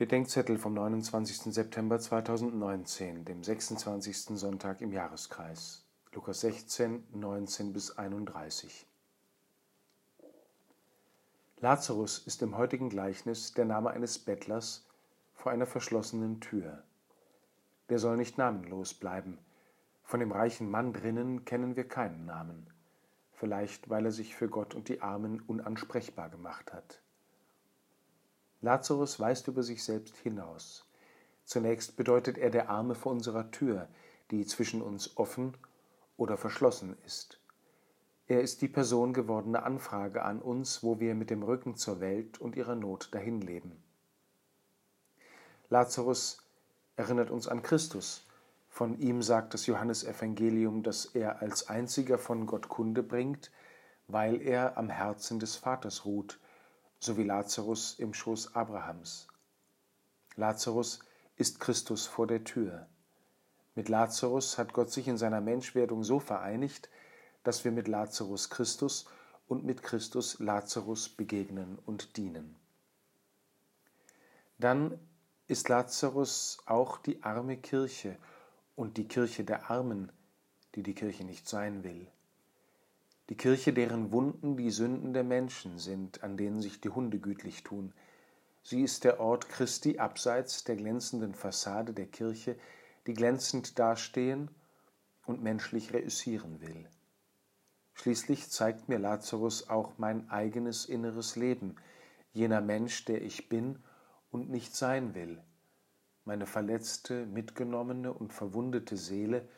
Bedenkzettel vom 29. September 2019, dem 26. Sonntag im Jahreskreis. Lukas 16, 19 bis 31. Lazarus ist im heutigen Gleichnis der Name eines Bettlers vor einer verschlossenen Tür. Der soll nicht namenlos bleiben. Von dem reichen Mann drinnen kennen wir keinen Namen. Vielleicht, weil er sich für Gott und die Armen unansprechbar gemacht hat. Lazarus weist über sich selbst hinaus. Zunächst bedeutet er der Arme vor unserer Tür, die zwischen uns offen oder verschlossen ist. Er ist die Person gewordene Anfrage an uns, wo wir mit dem Rücken zur Welt und ihrer Not dahinleben. Lazarus erinnert uns an Christus. Von ihm sagt das Johannesevangelium, dass er als einziger von Gott Kunde bringt, weil er am Herzen des Vaters ruht so wie Lazarus im Schoß Abrahams. Lazarus ist Christus vor der Tür. Mit Lazarus hat Gott sich in seiner Menschwerdung so vereinigt, dass wir mit Lazarus Christus und mit Christus Lazarus begegnen und dienen. Dann ist Lazarus auch die arme Kirche und die Kirche der Armen, die die Kirche nicht sein will die Kirche, deren Wunden die Sünden der Menschen sind, an denen sich die Hunde gütlich tun. Sie ist der Ort Christi abseits der glänzenden Fassade der Kirche, die glänzend dastehen und menschlich reüssieren will. Schließlich zeigt mir Lazarus auch mein eigenes inneres Leben, jener Mensch, der ich bin und nicht sein will, meine verletzte, mitgenommene und verwundete Seele,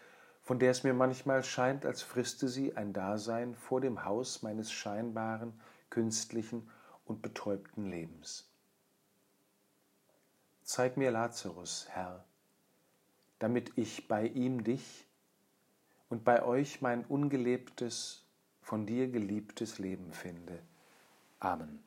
von der es mir manchmal scheint, als friste sie ein Dasein vor dem Haus meines scheinbaren, künstlichen und betäubten Lebens. Zeig mir Lazarus, Herr, damit ich bei ihm dich und bei euch mein ungelebtes, von dir geliebtes Leben finde. Amen.